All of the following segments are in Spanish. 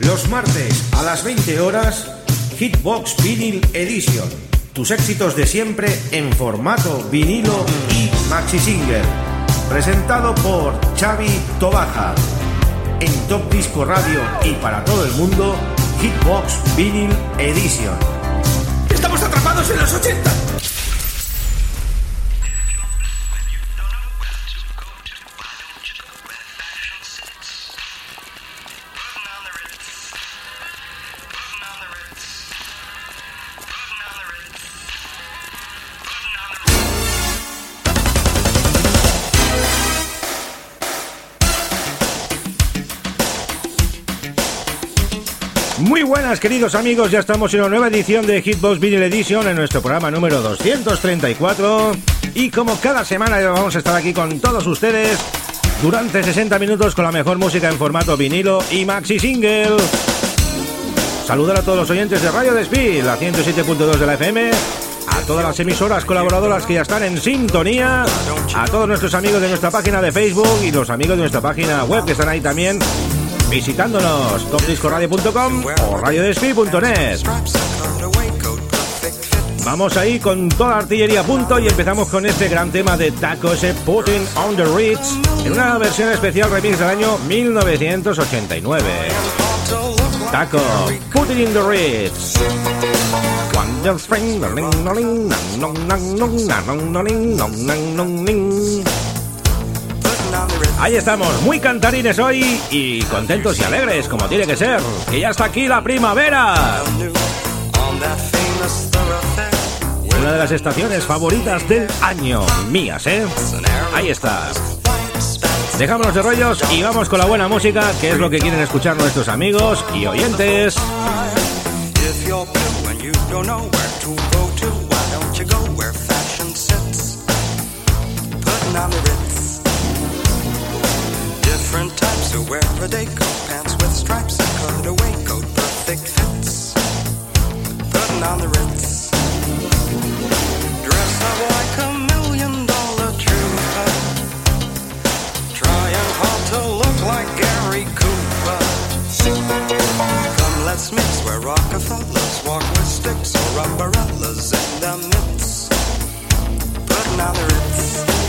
Los martes a las 20 horas, Hitbox Vinyl Edition. Tus éxitos de siempre en formato vinilo y maxi single. Presentado por Xavi Tobaja. En Top Disco Radio y para todo el mundo, Hitbox Vinyl Edition. ¡Estamos atrapados en los 80! Buenas queridos amigos, ya estamos en una nueva edición de Hitbox Vinyl Edition en nuestro programa número 234 y como cada semana vamos a estar aquí con todos ustedes durante 60 minutos con la mejor música en formato vinilo y maxi single. Saludar a todos los oyentes de Radio Despí, la 107.2 de la FM, a todas las emisoras colaboradoras que ya están en sintonía, a todos nuestros amigos de nuestra página de Facebook y los amigos de nuestra página web que están ahí también visitándonos topdiscoradio.com o radiodespi.net. Vamos ahí con toda la artillería a punto y empezamos con este gran tema de Taco ese Putting on the Ritz en una versión especial remix del año 1989. Taco, Putting in the Ritz. Ahí estamos, muy cantarines hoy y contentos y alegres, como tiene que ser. Que ya está aquí la primavera. Una de las estaciones favoritas del año, mías, ¿eh? Ahí está. Dejámonos de rollos y vamos con la buena música, que es lo que quieren escuchar nuestros amigos y oyentes. Different types who wear a day coat, pants with stripes, and cutaway coat, perfect fits. Putting on the ritz. Dress up like a million dollar trooper. Trying hard to look like Gary Cooper. Come, let's mix where Rockefellers walk with sticks or umbrellas in the midst. Putting on the ritz.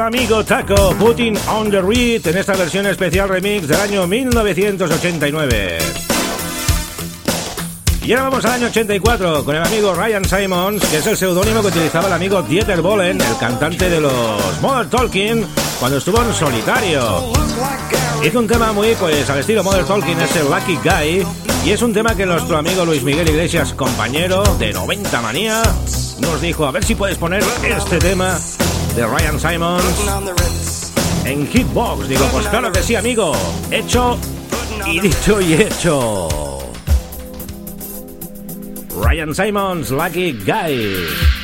El amigo Taco, Putting on the Reed, en esta versión especial remix del año 1989. Y ahora vamos al año 84 con el amigo Ryan Simons, que es el seudónimo que utilizaba el amigo Dieter Bohlen, el cantante de los Mother Talking, cuando estuvo en solitario. Hizo un tema muy, pues, al estilo Mother Talking, es el Lucky Guy, y es un tema que nuestro amigo Luis Miguel Iglesias, compañero de 90 Manía, nos dijo, a ver si puedes poner este tema de Ryan Simons en Hitbox. Digo, pues claro que sí, amigo. Hecho y dicho y hecho. Ryan Simons, Lucky Guy.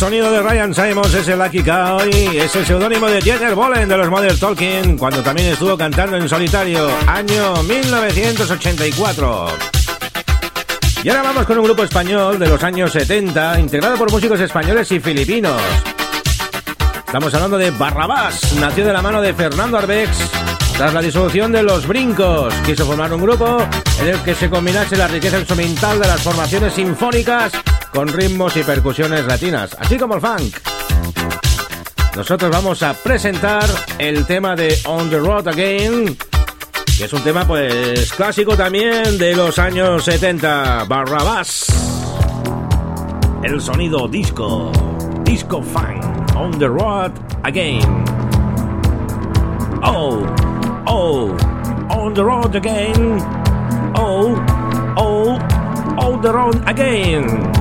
Sonido de Ryan Simons es el Lucky Cow y es el seudónimo de Jenner Bolen de los Modern Talking cuando también estuvo cantando en solitario, año 1984. Y ahora vamos con un grupo español de los años 70, integrado por músicos españoles y filipinos. Estamos hablando de Barrabás, nació de la mano de Fernando Arbex tras la disolución de Los Brincos. Quiso formar un grupo en el que se combinase la riqueza instrumental de las formaciones sinfónicas con ritmos y percusiones latinas, así como el funk. Nosotros vamos a presentar el tema de On the Road Again, que es un tema pues clásico también de los años 70, Barrabás. El sonido disco, disco funk, On the Road Again. Oh, oh, on the road again. Oh, oh, on the road again.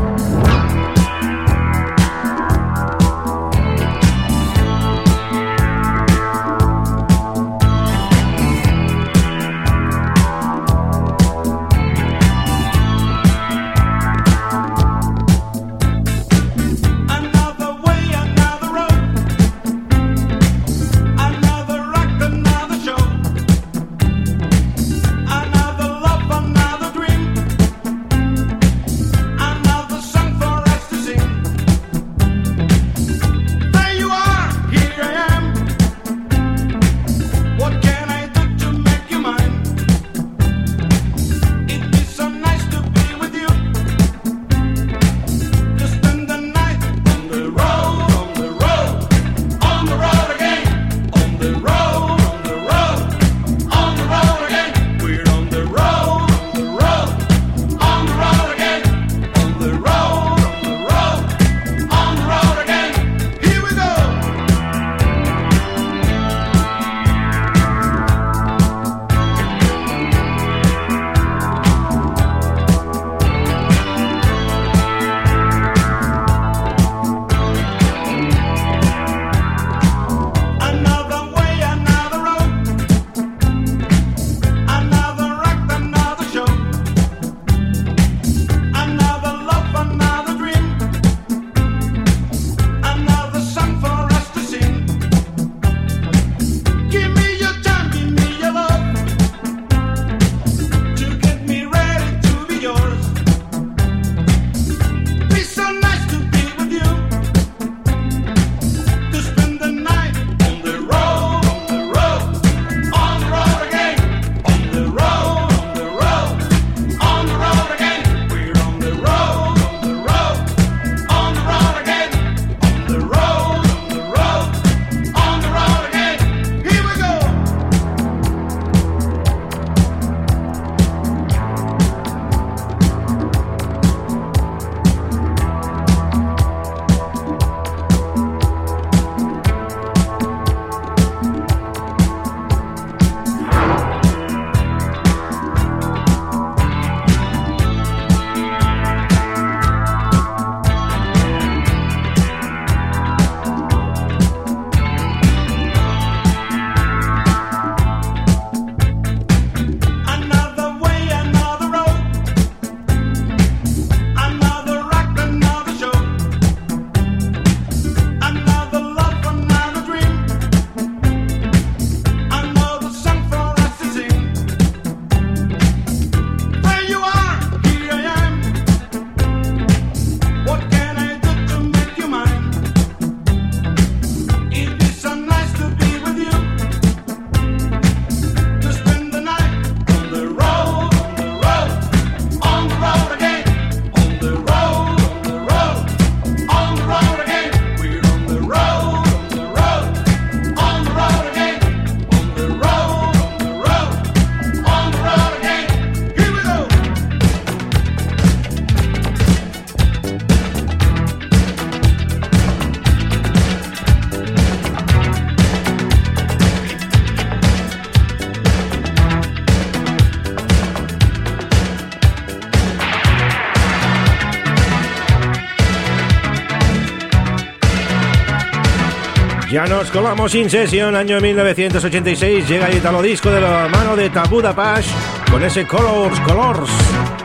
Ya nos colamos In Session, año 1986. Llega el italo disco de la mano de Tabuda Pash con ese Colors, Colors.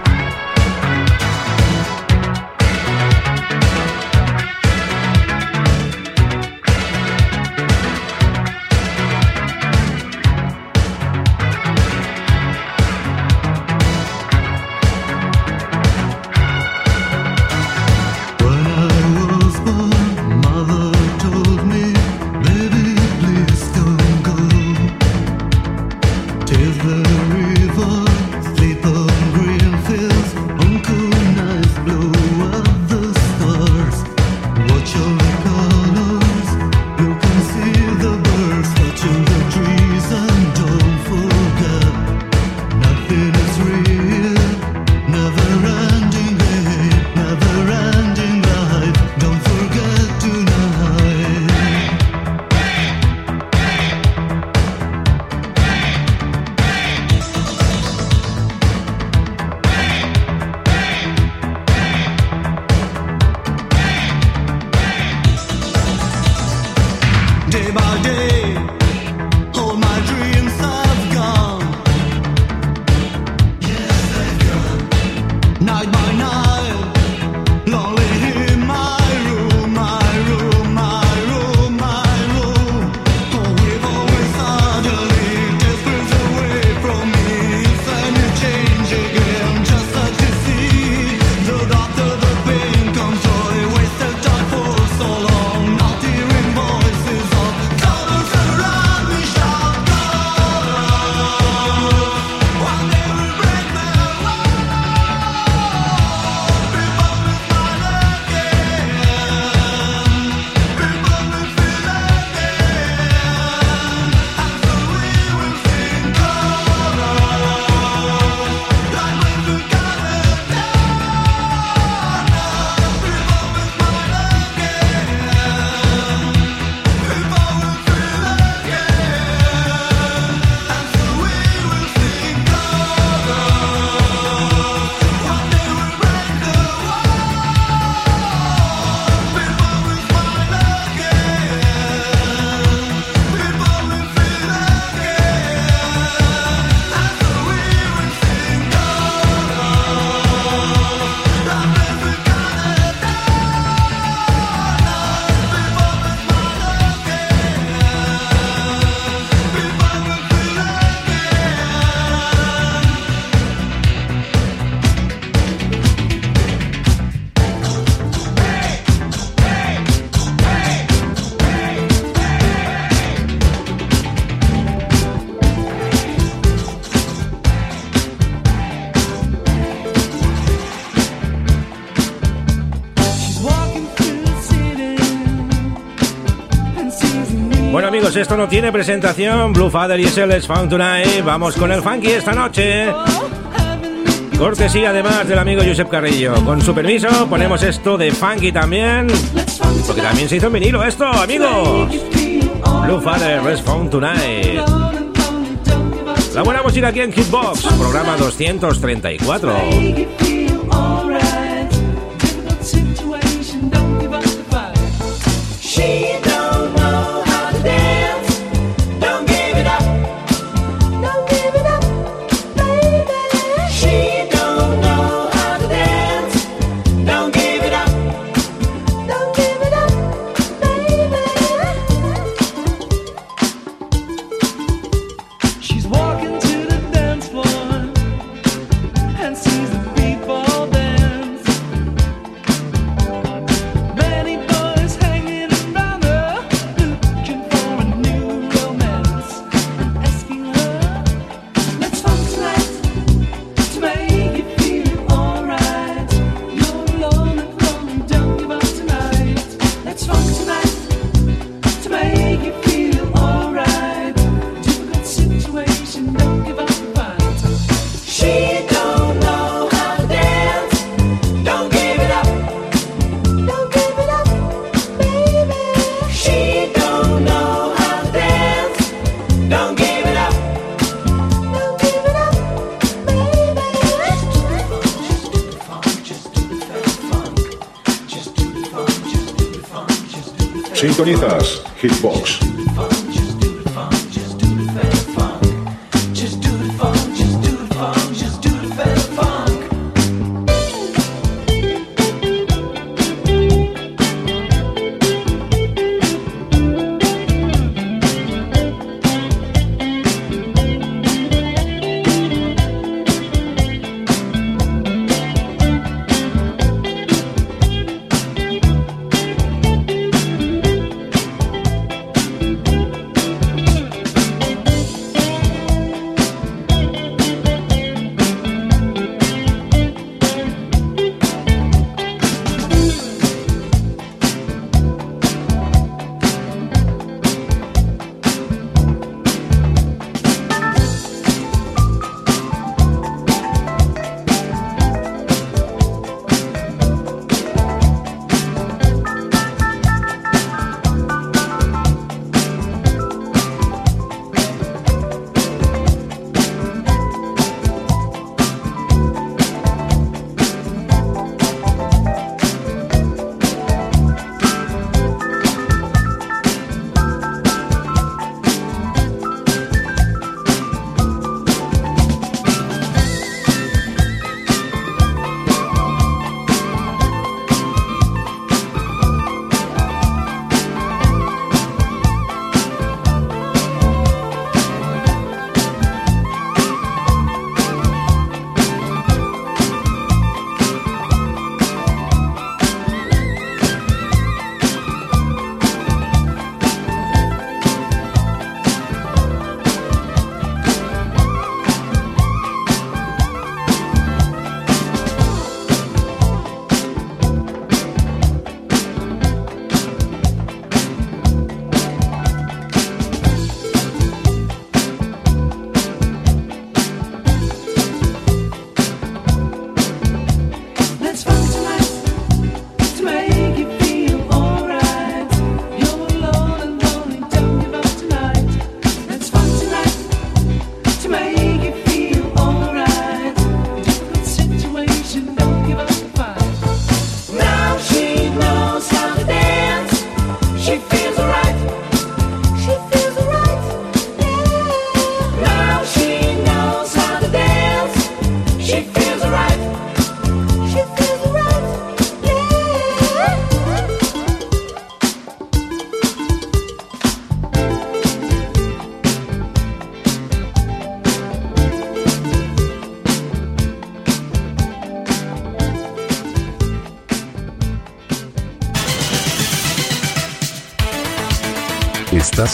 Esto no tiene presentación. Blue Father y SLS Found Tonight. Vamos con el funky esta noche. Cortesía además del amigo Josep Carrillo. Con su permiso, ponemos esto de funky también. Porque también se hizo en vinilo esto, amigos. Blue Father, Let's Found Tonight. La buena música aquí en Hitbox, programa 234.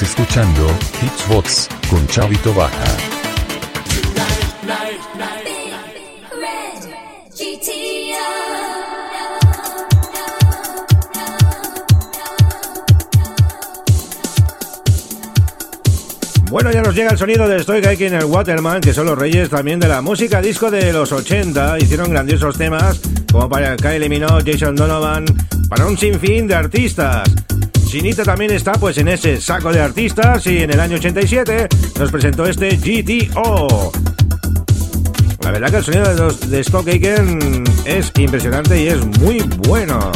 Escuchando Hitsbox con Chavito Baja. Bueno, ya nos llega el sonido de Stoy y el Waterman, que son los reyes también de la música disco de los 80. Hicieron grandiosos temas, como para Kylie Minogue, Jason Donovan, para un sinfín de artistas. Chinita también está pues en ese saco de artistas y en el año 87 nos presentó este GTO. La verdad que el sonido de, los, de Stock Aiken es impresionante y es muy bueno.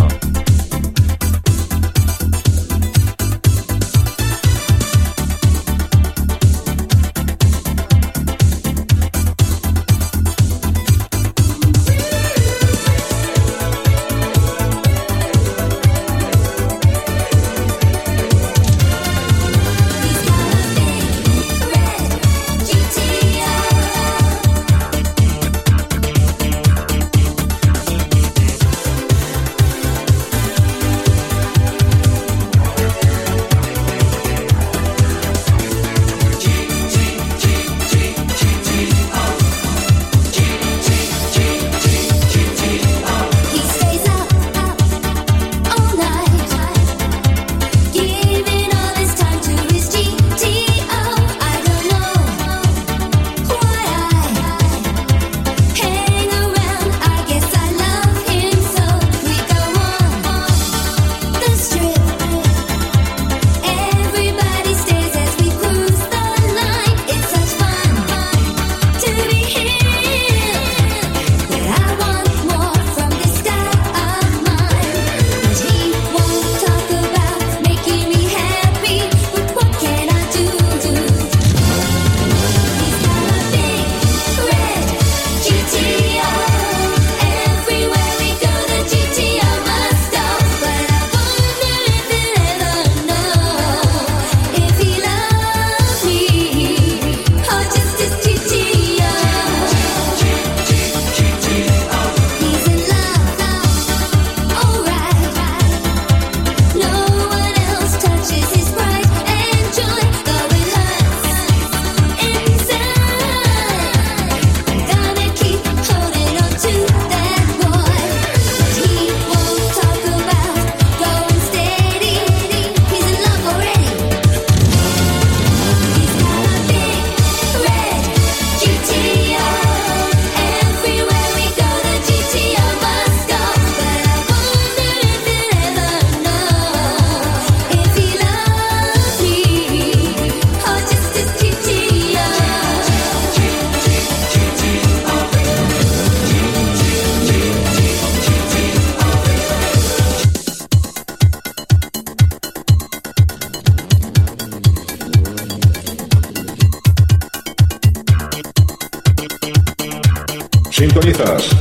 Sintonizas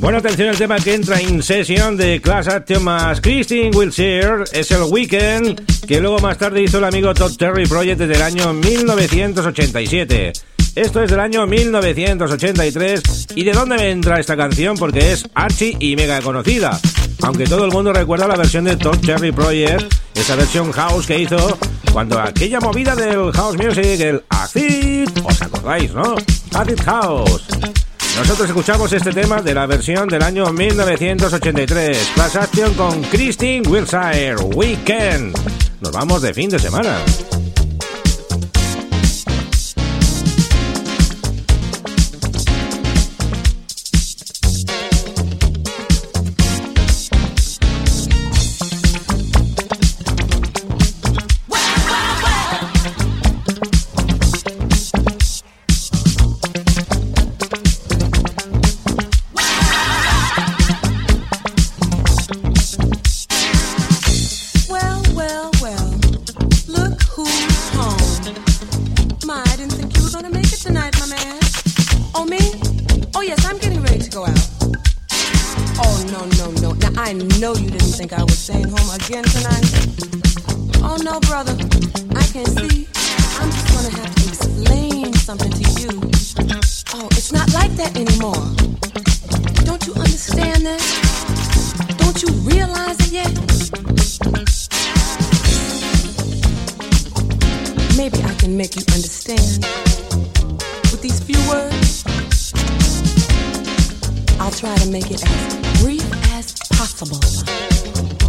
Hitbox. atención el tema que entra en sesión de Class Action más Christine Wilshire es el Weekend, que luego más tarde hizo el amigo Todd Terry Project desde el año 1987. Esto es del año 1983. ¿Y de dónde entra esta canción? Porque es archi y mega conocida. Aunque todo el mundo recuerda la versión de Todd Terry Project, esa versión house que hizo cuando aquella movida del house music, el acid, os acordáis, ¿no? Acid House. Nosotros escuchamos este tema de la versión del año 1983, Class Action con Christine Wilshire, Weekend. Nos vamos de fin de semana. Try to make it as brief as possible.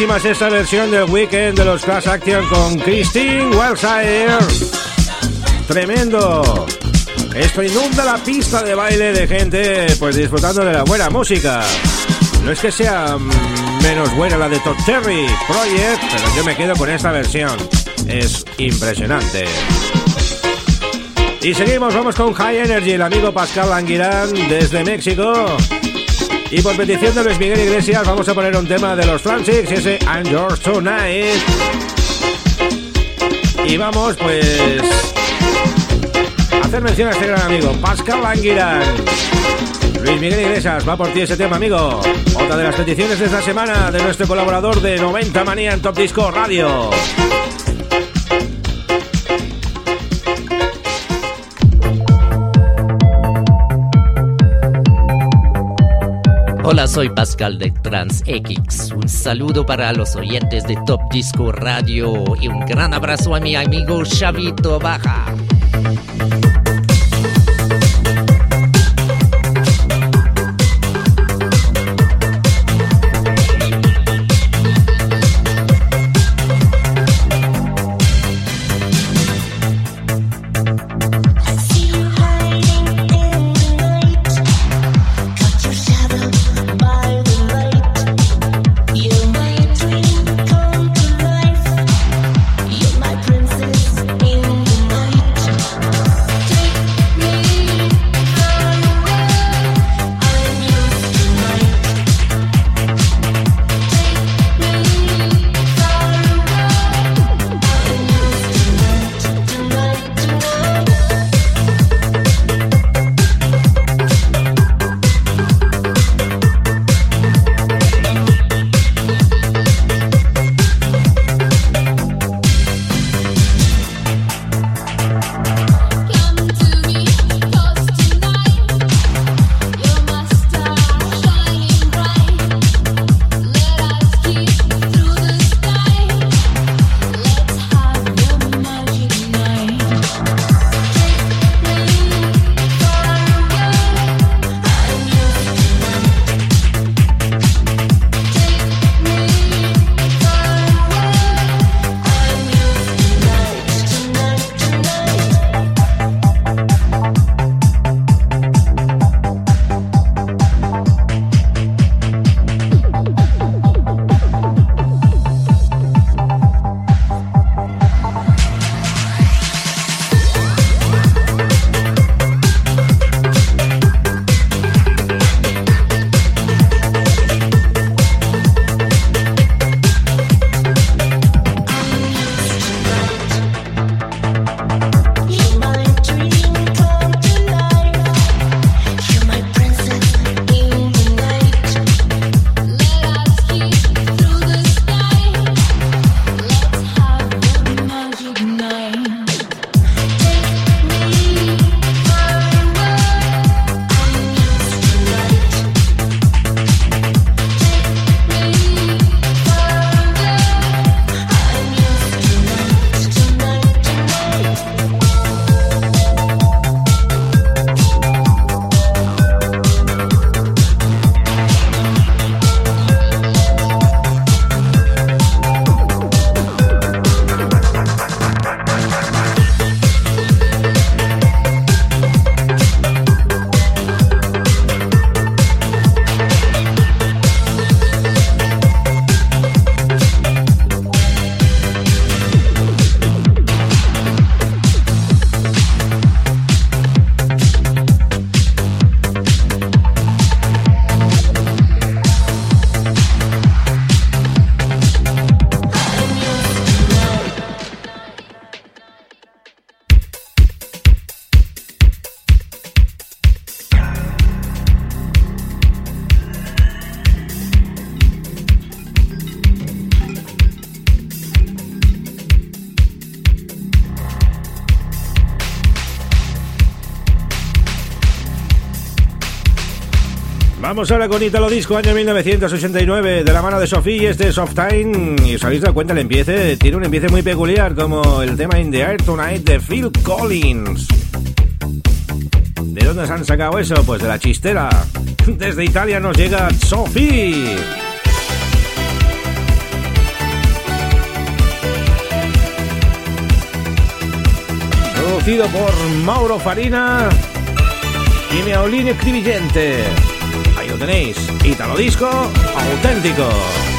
Y qué buenísima es esta versión del Weekend de los Class Action con Christine Wellsire. Tremendo. Esto inunda la pista de baile de gente pues disfrutando de la buena música. No es que sea mm, menos buena la de Todd Terry Project, pero yo me quedo con esta versión. Es impresionante. Y seguimos, vamos con High Energy, el amigo Pascal Anguirán desde México. Y por petición de Luis Miguel Iglesias vamos a poner un tema de los Transics, ese I'm Yours Tonight. Y vamos pues a hacer mención a este gran amigo, Pascal Anguirán. Luis Miguel Iglesias, va por ti ese tema, amigo. Otra de las peticiones de esta semana de nuestro colaborador de 90 Manía en Top Disco Radio. Hola, soy Pascal de TransX. Un saludo para los oyentes de Top Disco Radio y un gran abrazo a mi amigo Chavito Baja. Vamos ahora con Italo Disco, año 1989, de la mano de Sofía y este Soft Time. Y os habéis dado cuenta, el empiece tiene un empiece muy peculiar, como el tema In the Air Tonight de Phil Collins. ¿De dónde se han sacado eso? Pues de la chistera. Desde Italia nos llega Sofía. Producido por Mauro Farina y Meolino Escribillente tenéis. Italo Disco auténtico.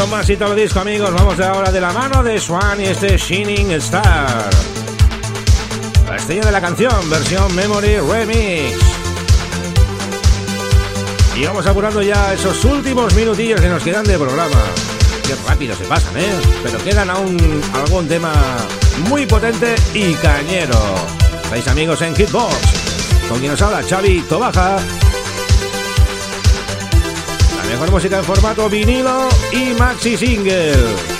con más Italo Disco, amigos. Vamos ahora de la mano de Swan y este Shining Star. La estrella de la canción, versión Memory Remix. Y vamos apurando ya esos últimos minutillos que nos quedan de programa. Qué rápido se pasan, ¿eh? Pero quedan aún algún tema muy potente y cañero. Estáis amigos en Hitbox, con quien nos habla Xavi Tobaja mejor música en formato vinilo y maxi single.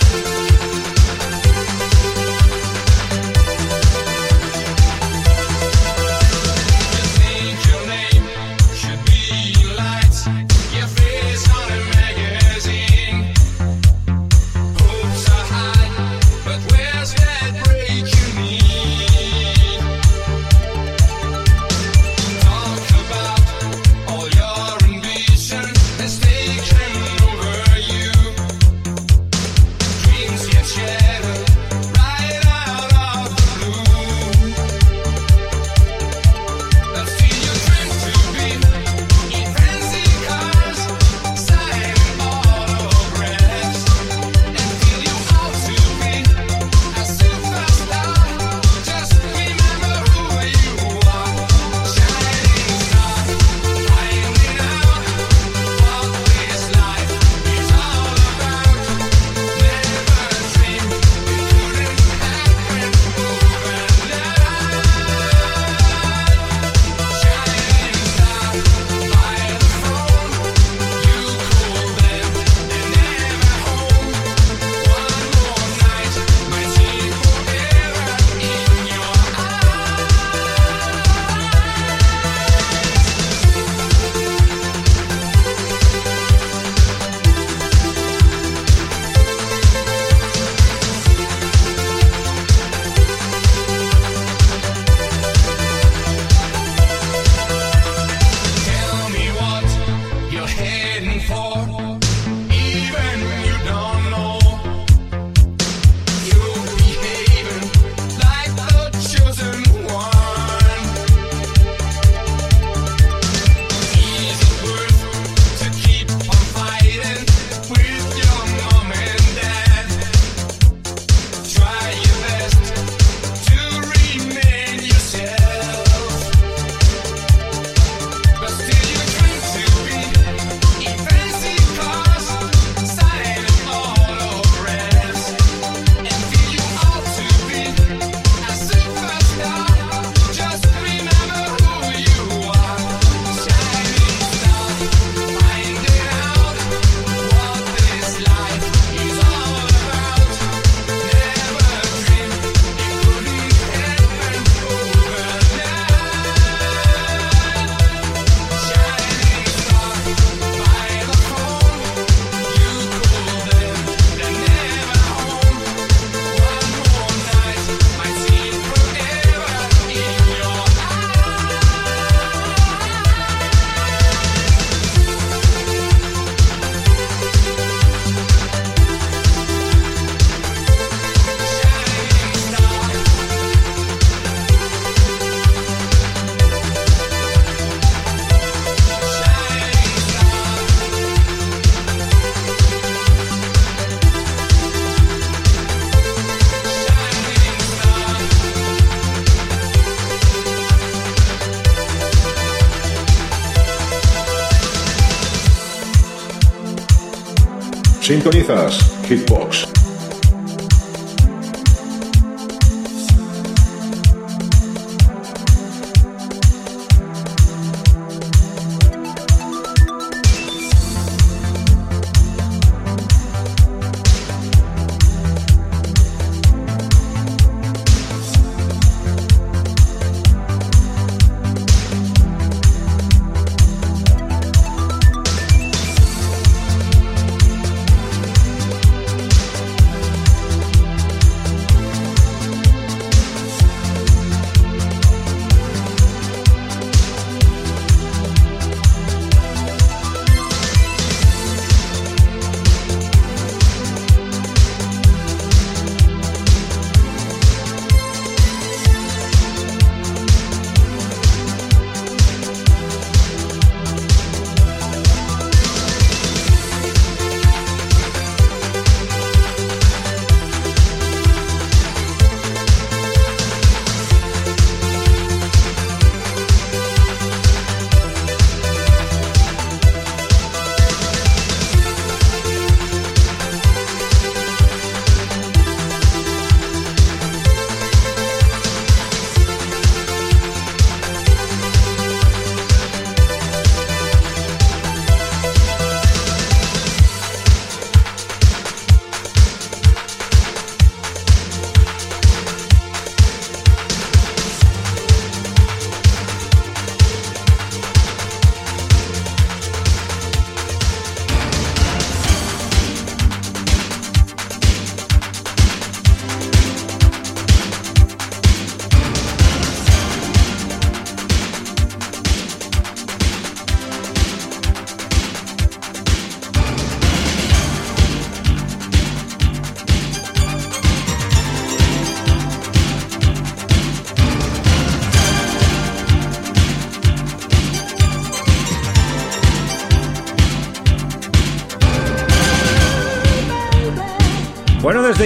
Sintonizas Hitbox.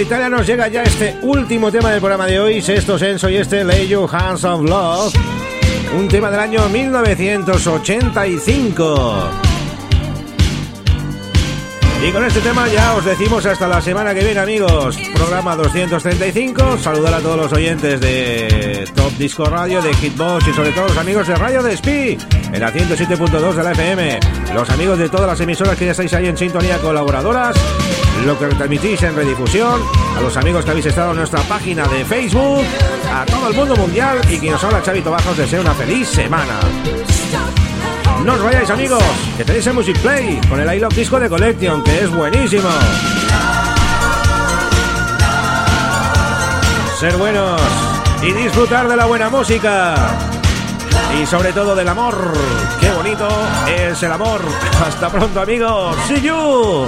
Italia nos llega ya este último tema del programa de hoy, Sexto Senso y este Lay Your Hands of Love, un tema del año 1985. Y con este tema ya os decimos hasta la semana que viene, amigos. Programa 235. Saludar a todos los oyentes de Top Disco Radio, de Hitbox y sobre todo los amigos de Radio Despí en la 107.2 de la FM. Los amigos de todas las emisoras que ya estáis ahí en sintonía colaboradoras. Lo que retransmitís en redifusión. A los amigos que habéis estado en nuestra página de Facebook. A todo el mundo mundial. Y quien os habla, Chavito Bajos, deseo una feliz semana. No os vayáis amigos, que tenéis el Music Play con el I Disco de Collection, que es buenísimo. Ser buenos y disfrutar de la buena música. Y sobre todo del amor. Qué bonito es el amor. Hasta pronto amigos. See you.